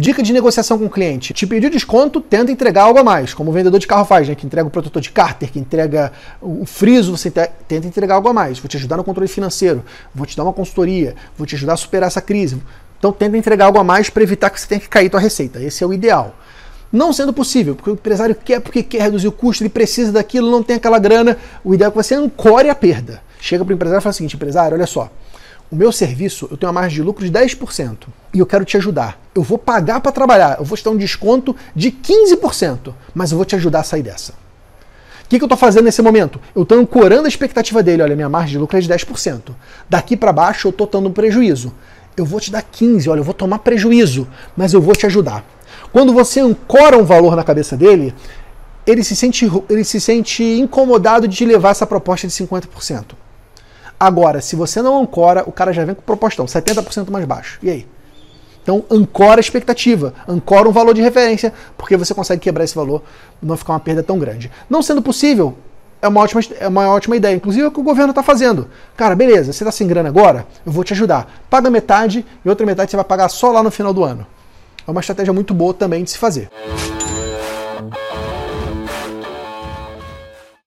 Dica de negociação com o cliente. Te pediu desconto, tenta entregar algo a mais, como o vendedor de carro faz, né? Que entrega o protetor de cárter, que entrega o friso, você tenta entregar algo a mais. Vou te ajudar no controle financeiro, vou te dar uma consultoria, vou te ajudar a superar essa crise. Então tenta entregar algo a mais para evitar que você tenha que cair tua receita. Esse é o ideal. Não sendo possível, porque o empresário quer porque quer reduzir o custo, ele precisa daquilo, não tem aquela grana, o ideal é que você ancore a perda. Chega para o empresário e fala o seguinte, empresário, olha só, o meu serviço, eu tenho uma margem de lucro de 10% e eu quero te ajudar. Eu vou pagar para trabalhar, eu vou te dar um desconto de 15%, mas eu vou te ajudar a sair dessa. O que, que eu estou fazendo nesse momento? Eu estou ancorando a expectativa dele. Olha, minha margem de lucro é de 10%. Daqui para baixo eu estou dando um prejuízo. Eu vou te dar 15%, olha, eu vou tomar prejuízo, mas eu vou te ajudar. Quando você ancora um valor na cabeça dele, ele se sente, ele se sente incomodado de te levar essa proposta de 50%. Agora, se você não ancora, o cara já vem com propostão, 70% mais baixo. E aí? Então, ancora a expectativa, ancora um valor de referência, porque você consegue quebrar esse valor, não ficar uma perda tão grande. Não sendo possível, é uma ótima, é uma ótima ideia. Inclusive é o que o governo está fazendo. Cara, beleza, você está sem grana agora? Eu vou te ajudar. Paga metade e outra metade você vai pagar só lá no final do ano. É uma estratégia muito boa também de se fazer.